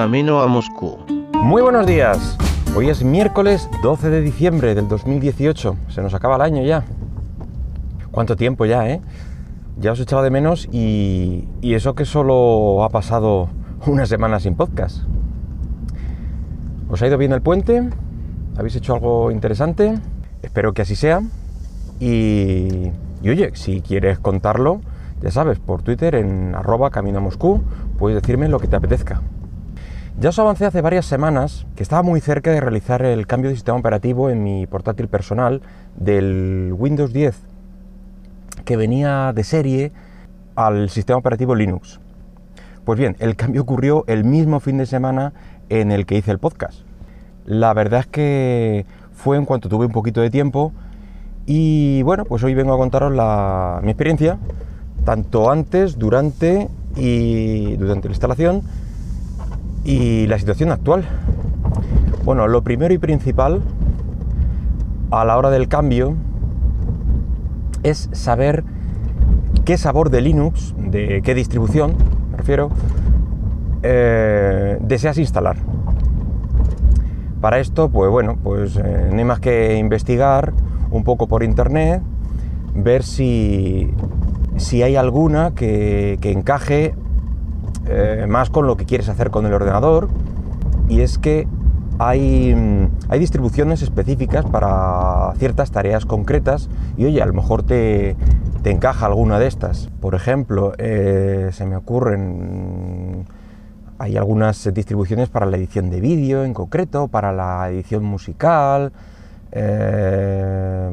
camino a Moscú. Muy buenos días. Hoy es miércoles 12 de diciembre del 2018. Se nos acaba el año ya. ¿Cuánto tiempo ya, eh? Ya os he echado de menos y, y eso que solo ha pasado una semana sin podcast. ¿Os ha ido bien el puente? ¿Habéis hecho algo interesante? Espero que así sea. Y, y oye, si quieres contarlo, ya sabes, por Twitter en arroba camino a Moscú, puedes decirme lo que te apetezca. Ya os avancé hace varias semanas que estaba muy cerca de realizar el cambio de sistema operativo en mi portátil personal del Windows 10 que venía de serie al sistema operativo Linux. Pues bien, el cambio ocurrió el mismo fin de semana en el que hice el podcast. La verdad es que fue en cuanto tuve un poquito de tiempo y bueno, pues hoy vengo a contaros la, mi experiencia, tanto antes, durante y durante la instalación y la situación actual. Bueno, lo primero y principal a la hora del cambio es saber qué sabor de Linux, de qué distribución, me refiero, eh, deseas instalar. Para esto, pues bueno, pues eh, no hay más que investigar un poco por internet, ver si, si hay alguna que, que encaje eh, más con lo que quieres hacer con el ordenador. Y es que hay, hay, distribuciones específicas para ciertas tareas concretas y oye, a lo mejor te, te encaja alguna de estas. Por ejemplo, eh, se me ocurren, hay algunas distribuciones para la edición de vídeo en concreto, para la edición musical, eh,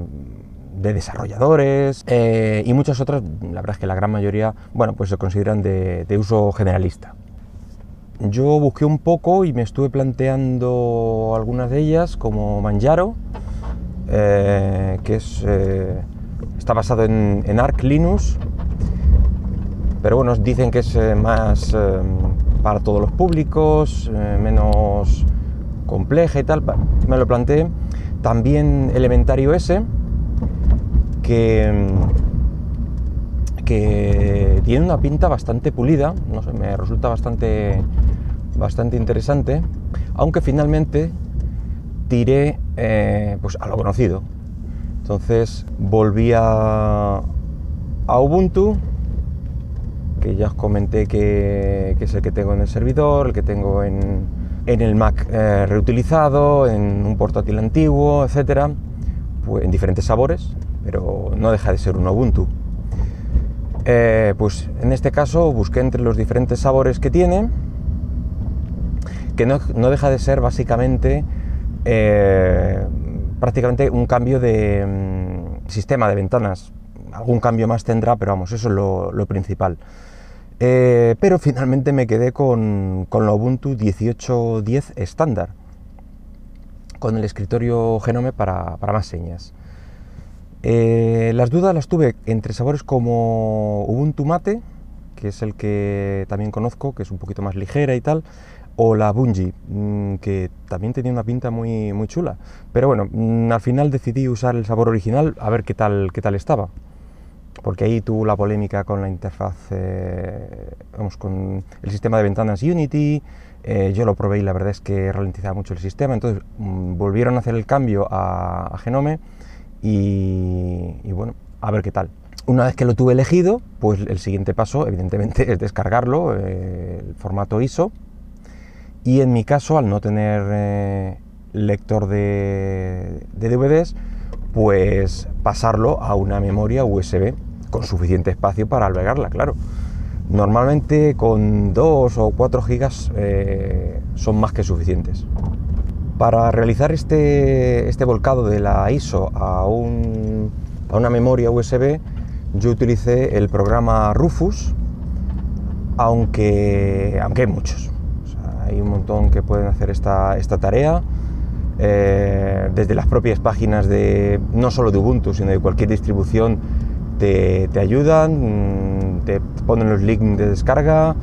de desarrolladores eh, y muchas otras, la verdad es que la gran mayoría, bueno, pues se consideran de, uso generalista. Yo busqué un poco y me estuve planteando algunas de ellas, como Manjaro, eh, que es, eh, está basado en, en, Arc Linux, pero bueno, dicen que es más para todos los públicos, menos compleja y tal. Me lo planteé. También Elementario S, que, que tiene una pinta bastante pulida, no sé, me resulta bastante, bastante interesante, aunque finalmente tiré eh, pues a lo conocido. Entonces volví a, a, Ubuntu, que ya os comenté que, que, es el que tengo en el servidor, el que tengo en, en el Mac eh, reutilizado, en un portátil antiguo, etcétera, pues en diferentes sabores, pero no deja de ser un Ubuntu. Eh, pues en este caso busqué entre los diferentes sabores que tiene, que no, no deja de ser básicamente eh, prácticamente un cambio de um, sistema de ventanas. Algún cambio más tendrá, pero vamos, eso es lo, lo principal. Eh, pero finalmente me quedé con, con la Ubuntu 18.10 estándar, con el escritorio Genome para, para más señas. Eh, las dudas las tuve entre sabores como Ubuntu Mate, que es el que también conozco, que es un poquito más ligera y tal, o la Bungie, mmm, que también tenía una pinta muy, muy chula. Pero bueno, mmm, al final decidí usar el sabor original a ver qué tal, qué tal estaba. Porque ahí tuvo la polémica con la interfaz, eh, vamos, con el sistema de ventanas Unity. Eh, yo lo probé y la verdad es que ralentizaba mucho el sistema. Entonces mmm, volvieron a hacer el cambio a, a Genome y, bueno, a ver qué tal. Una vez que lo tuve elegido, pues el siguiente paso, evidentemente, es descargarlo, eh, el formato ISO. Y en mi caso, al no tener eh, lector de, de, DVDs, pues pasarlo a una memoria USB con suficiente espacio para albergarla, claro. Normalmente con 2 o 4 gigas eh, son más que suficientes. Para realizar este, este volcado de la ISO a, un, a, una memoria USB, yo utilicé el programa Rufus, aunque, aunque hay muchos. Hay un montón que pueden hacer esta, esta tarea, eh, desde las propias páginas de, no solo de Ubuntu, sino de cualquier distribución, te, te ayudan, te ponen los links de descarga,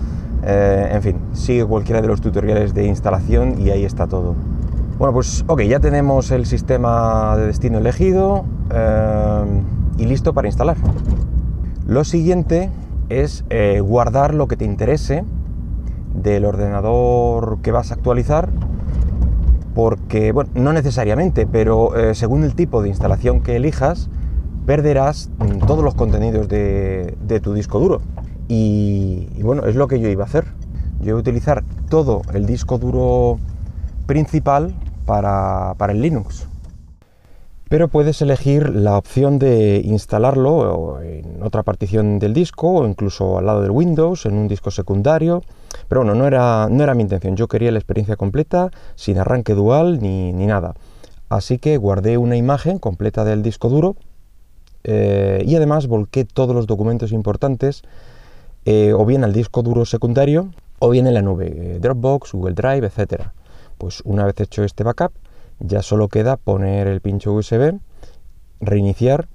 eh, en fin, sigue cualquiera de los tutoriales de instalación y ahí está todo. Bueno, pues ok, ya tenemos el sistema de destino elegido eh, y listo para instalar. Lo siguiente es eh, guardar lo que te interese del ordenador que vas a actualizar, porque, bueno, no necesariamente, pero eh, según el tipo de instalación que elijas, perderás todos los contenidos de, tu disco duro. Y, bueno, es lo que yo iba a hacer. Yo iba a utilizar todo el disco duro principal para, el Linux. Pero puedes elegir la opción de instalarlo en otra partición del disco o incluso al lado del Windows, en un disco secundario. Pero bueno, no era, no era mi intención. Yo quería la experiencia completa, sin arranque dual ni, nada. Así que guardé una imagen completa del disco duro eh, y además volqué todos los documentos importantes eh, o bien al disco duro secundario o bien en la nube, eh, Dropbox, Google Drive, etc. Pues una vez hecho este backup, ya solo queda poner el pincho USB, reiniciar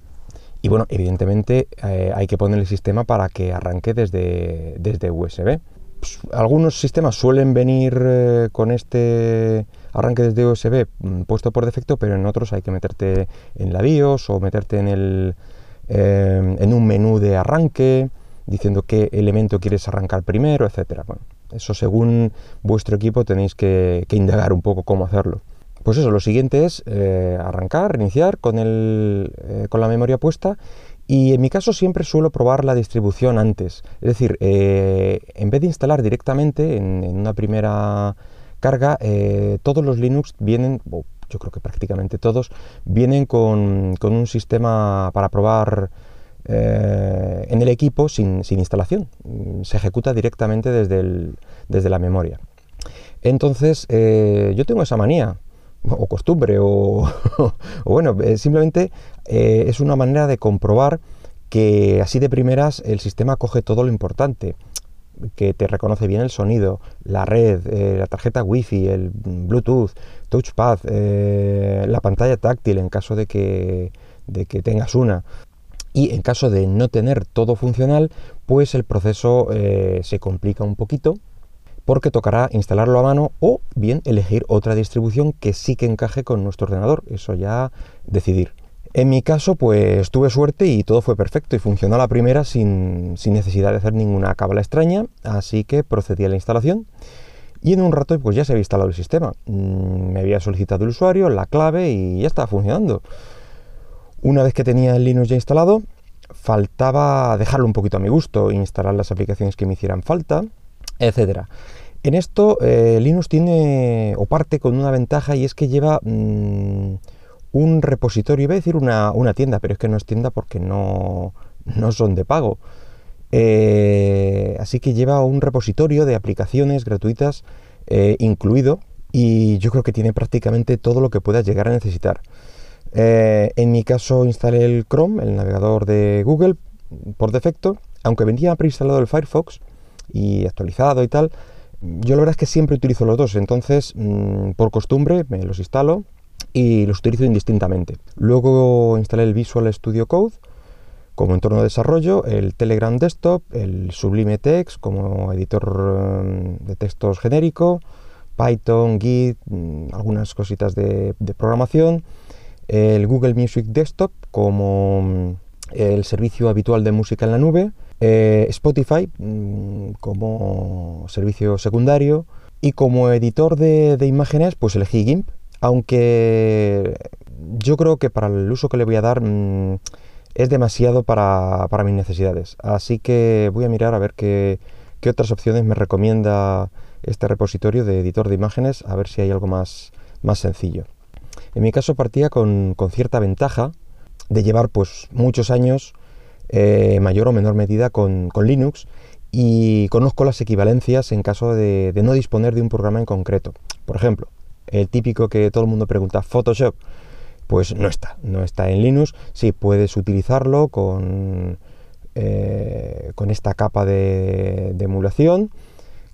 y bueno, evidentemente eh, hay que poner el sistema para que arranque desde, desde USB. Pues, algunos sistemas suelen venir eh, con este arranque desde USB mm, puesto por defecto, pero en otros hay que meterte en la BIOS o meterte en, el, eh, en un menú de arranque diciendo qué elemento quieres arrancar primero. Bueno, eso según vuestro equipo tenéis que indagar un poco cómo hacerlo. Pues eso, lo siguiente es eh, arrancar, reiniciar con, el, eh, con la memoria puesta y en mi caso siempre suelo probar la distribución antes. Es decir, eh, en vez de instalar directamente en, una primera carga, todos los Linux vienen, yo creo que prácticamente todos, vienen con, un sistema para probar en el equipo sin, instalación. Se ejecuta directamente desde, desde la memoria. Entonces, yo tengo esa manía o costumbre, o, bueno, eh, simplemente eh, es una manera de comprobar que así de primeras el sistema coge todo lo importante, que te reconoce bien el sonido, la red, eh, la tarjeta wifi, el Bluetooth, touchpad, la pantalla táctil en caso de que, de que tengas una. Y en caso de no tener todo funcional, pues el proceso se complica un poquito porque tocará instalarlo a mano o bien elegir otra distribución que sí que encaje con nuestro ordenador. Eso ya decidir. En mi caso, pues tuve suerte y todo fue perfecto y funcionó la primera sin, necesidad de hacer ninguna cábala extraña, así que procedí a la instalación y en un rato pues ya se había instalado el sistema. Mm, me había solicitado el usuario, la clave y ya estaba funcionando. Una vez que tenía el Linux ya instalado, faltaba dejarlo un poquito a mi gusto, instalar las aplicaciones que me hicieran falta, etcétera. En esto eh, Linux tiene o parte con una ventaja y es que lleva mm, un repositorio, iba a decir una, tienda, pero es que no es tienda porque no, son de pago. Eh, así que lleva un repositorio de aplicaciones gratuitas eh, incluido y yo creo que tiene prácticamente todo lo que puedas llegar a necesitar. En mi caso instalé el Chrome, el navegador de Google, por defecto, aunque venía preinstalado el Firefox y actualizado y tal, yo la verdad es que siempre utilizo los dos, entonces mm, por costumbre me los instalo y los utilizo indistintamente. Luego instalé el Visual Studio Code como entorno de desarrollo, el Telegram Desktop, el Sublime Text como editor mm, de textos genérico, Python, Git, mm, algunas cositas de, de programación, el Google Music Desktop como el servicio habitual de música en la nube, eh, Spotify mm, como servicio secundario y como editor de, imágenes pues elegí GIMP, aunque yo creo que para el uso que le voy a dar mm, es demasiado para, mis necesidades. Así que voy a mirar a ver qué, otras opciones me recomienda este repositorio de editor de imágenes, a ver si hay algo más, más sencillo. En mi caso partía con, con cierta ventaja de llevar pues muchos años eh, mayor o menor medida con, Linux y conozco las equivalencias en caso de, no disponer de un programa en concreto. Por ejemplo, el típico que todo el mundo pregunta, Photoshop, pues no está, no está en Linux. Sí, puedes utilizarlo con, eh, con esta capa de, emulación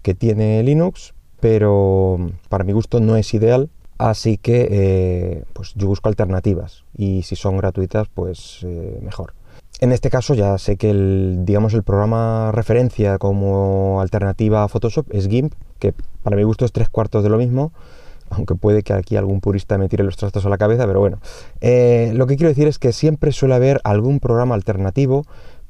que tiene Linux, pero para mi gusto no es ideal, así que eh, pues yo busco alternativas y si son gratuitas, pues mejor. En este caso ya sé que el, digamos, el programa referencia como alternativa a Photoshop es GIMP, que para mi gusto es tres cuartos de lo mismo, aunque puede que aquí algún purista me tire los trastos a la cabeza, pero bueno. Eh, lo que quiero decir es que siempre suele haber algún programa alternativo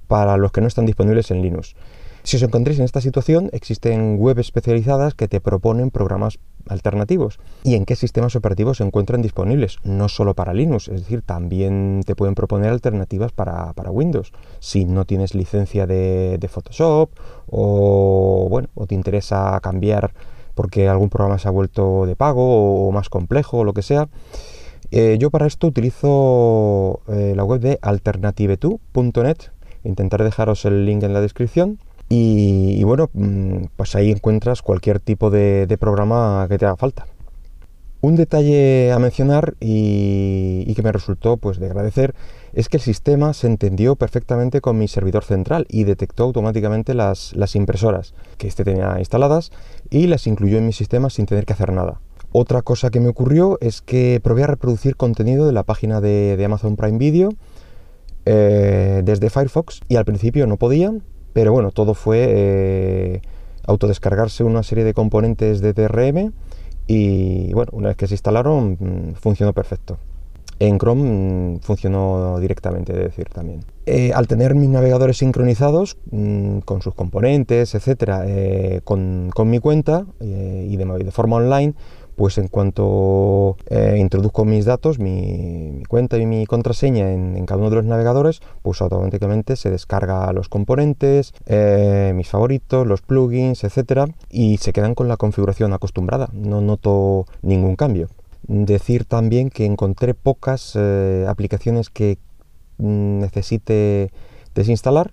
para los que no están disponibles en Linux. Si os encontréis en esta situación, existen web especializadas que te proponen programas alternativos y en qué sistemas operativos se encuentran disponibles, no solo para Linux, es decir, también te pueden proponer alternativas para, Windows. Si no tienes licencia de, Photoshop o, bueno, o te interesa cambiar porque algún programa se ha vuelto de pago o, más complejo o lo que sea, eh, yo para esto utilizo eh, la web de alternative2.net. Intentaré dejaros el link en la descripción y, bueno, mm, pues ahí encuentras cualquier tipo de, programa que te haga falta. Un detalle a mencionar y, que me resultó pues, de agradecer es que el sistema se entendió perfectamente con mi servidor central y detectó automáticamente las, impresoras que éste tenía instaladas y las incluyó en mi sistema sin tener que hacer nada. Otra cosa que me ocurrió es que probé a reproducir contenido de la página de, Amazon Prime Video eh, desde Firefox y al principio no podía, pero bueno, todo fue eh, autodescargarse una serie de componentes de DRM y bueno, una vez que se instalaron mm, funcionó perfecto. En Chrome mm, funcionó directamente, de decir también. Eh, al tener mis navegadores sincronizados mm, con sus componentes, etcétera, eh, con, mi cuenta y de, forma online, pues en cuanto eh, introduzco mis datos, mi, cuenta y mi contraseña en, cada uno de los navegadores, pues automáticamente se descarga los componentes, eh, mis favoritos, los plugins, etcétera, y se quedan con la configuración acostumbrada. No noto ningún cambio. Decir también que encontré pocas eh, aplicaciones que mm, necesite desinstalar.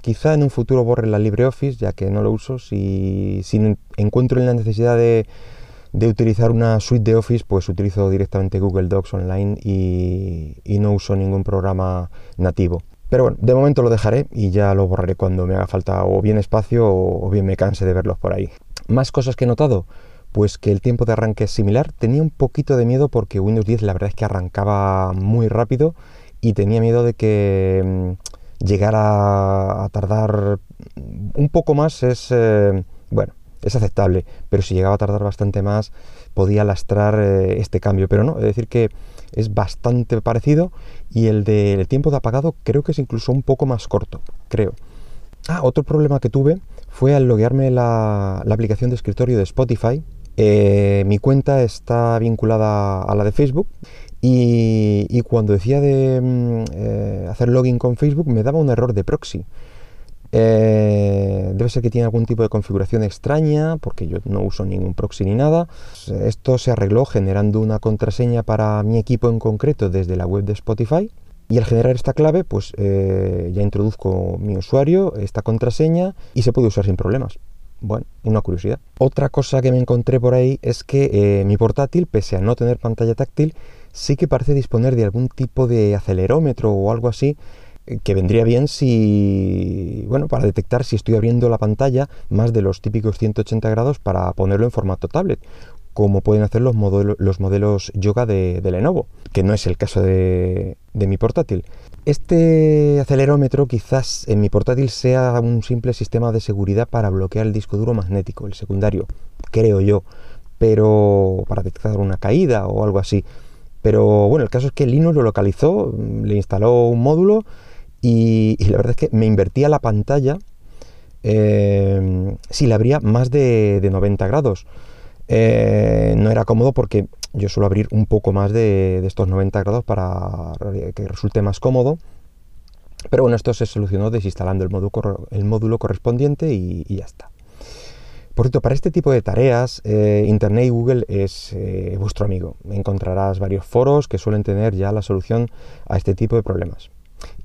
Quizá en un futuro borre la LibreOffice, ya que no lo uso. Si, si encuentro en la necesidad de de utilizar una suite de Office, pues utilizo directamente Google Docs Online y, no uso ningún programa nativo. Pero bueno, de momento lo dejaré y ya lo borraré cuando me haga falta o bien espacio o, bien me canse de verlos por ahí. Más cosas que he notado, pues que el tiempo de arranque es similar. Tenía un poquito de miedo porque Windows 10 la verdad es que arrancaba muy rápido y tenía miedo de que mm, llegara a tardar un poco más. Es, bueno, es aceptable, pero si llegaba a tardar bastante más podía lastrar eh, este cambio, pero no, es decir que es bastante parecido y el del tiempo de apagado creo que es incluso un poco más corto, creo. Ah, otro problema que tuve fue al loguearme la, la aplicación de escritorio de Spotify. Eh, mi cuenta está vinculada a la de Facebook y, cuando decía de mm, eh, hacer login con Facebook me daba un error de proxy. Eh, debe ser que tiene algún tipo de configuración extraña, porque yo no uso ningún proxy ni nada. Esto se arregló generando una contraseña para mi equipo en concreto desde la web de Spotify. Y al generar esta clave, pues eh, ya introduzco mi usuario, esta contraseña, y se puede usar sin problemas. Bueno, una curiosidad. Otra cosa que me encontré por ahí es que eh, mi portátil, pese a no tener pantalla táctil, sí que parece disponer de algún tipo de acelerómetro o algo así que vendría bien si, bueno, para detectar si estoy abriendo la pantalla más de los típicos 180 grados para ponerlo en formato tablet, como pueden hacer los, modelos, los modelos Yoga de, Lenovo, que no es el caso de, de mi portátil. Este acelerómetro quizás en mi portátil sea un simple sistema de seguridad para bloquear el disco duro magnético, el secundario, creo yo, pero para detectar una caída o algo así. Pero bueno, el caso es que Linux lo localizó, le instaló un módulo y, la verdad es que me invertía la pantalla eh, si la abría más de, 90 grados. Eh, no era cómodo porque yo suelo abrir un poco más de, estos 90 grados para que resulte más cómodo. Pero bueno, esto se solucionó desinstalando el módulo, correspondiente y, ya está. Por cierto, para este tipo de tareas, eh, Internet y Google es vuestro amigo. Encontrarás varios foros que suelen tener ya la solución a este tipo de problemas.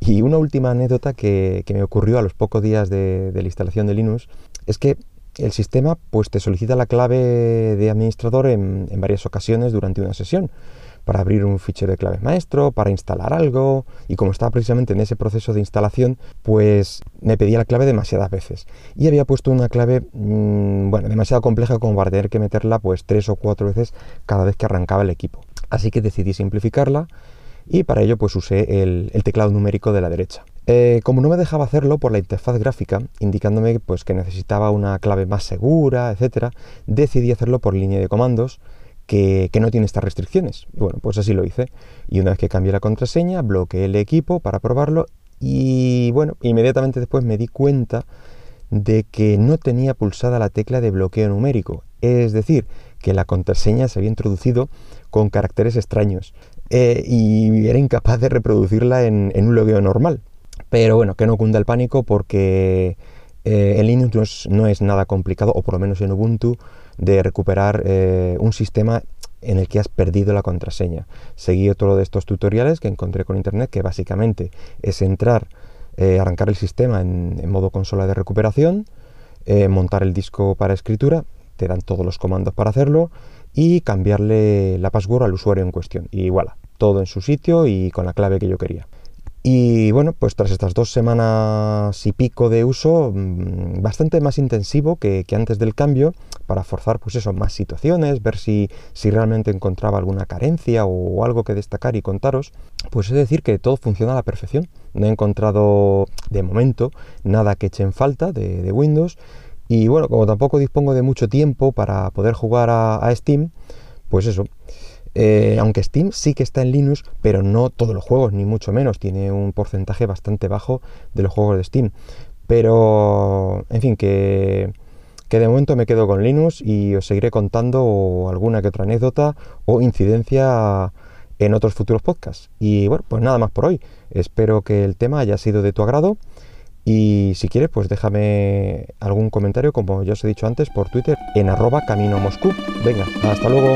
Y una última anécdota que, me ocurrió a los pocos días de, la instalación de Linux es que el sistema pues, te solicita la clave de administrador en, varias ocasiones durante una sesión para abrir un fichero de claves maestro, para instalar algo, y como estaba precisamente en ese proceso de instalación, pues me pedía la clave demasiadas veces. Y había puesto una clave, mm, bueno, demasiado compleja como para tener que meterla pues tres o cuatro veces cada vez que arrancaba el equipo. Así que decidí simplificarla y para ello pues usé el, teclado numérico de la derecha. Eh, como no me dejaba hacerlo por la interfaz gráfica, indicándome pues, que necesitaba una clave más segura, etc., decidí hacerlo por línea de comandos que, no tiene estas restricciones. Y bueno, pues así lo hice. Y una vez que cambié la contraseña, bloqueé el equipo para probarlo y bueno, inmediatamente después me di cuenta de que no tenía pulsada la tecla de bloqueo numérico, es decir, que la contraseña se había introducido con caracteres extraños eh, y era incapaz de reproducirla en, un bloqueo normal. Pero bueno, que no cunda el pánico porque eh, en Linux no es, nada complicado, o por lo menos en Ubuntu, de recuperar eh, un sistema en el que has perdido la contraseña. Seguí otro de estos tutoriales que encontré con internet que básicamente es entrar, arrancar el sistema en, modo consola de recuperación, montar el disco para escritura, te dan todos los comandos para hacerlo y cambiarle la password al usuario en cuestión. Y voilà, todo en su sitio y con la clave que yo quería. Y bueno, pues tras estas dos semanas y pico de uso, mm, bastante más intensivo que, antes del cambio, para forzar pues eso, más situaciones, ver si, si realmente encontraba alguna carencia o algo que destacar y contaros, pues es decir que todo funciona a la perfección. No he encontrado de momento nada que eche en falta de Windows y bueno, como tampoco dispongo de mucho tiempo para poder jugar a, Steam, pues eso. Eh, aunque Steam sí que está en Linux, pero no todos los juegos, ni mucho menos. Tiene un porcentaje bastante bajo de los juegos de Steam. Pero, en fin, que, que de momento me quedo con Linux y os seguiré contando alguna que otra anécdota o incidencia en otros futuros podcasts. Y bueno, pues nada más por hoy. Espero que el tema haya sido de tu agrado y si quieres, pues déjame algún comentario, como ya os he dicho antes, por Twitter en arroba camino Moscú. Venga, hasta luego.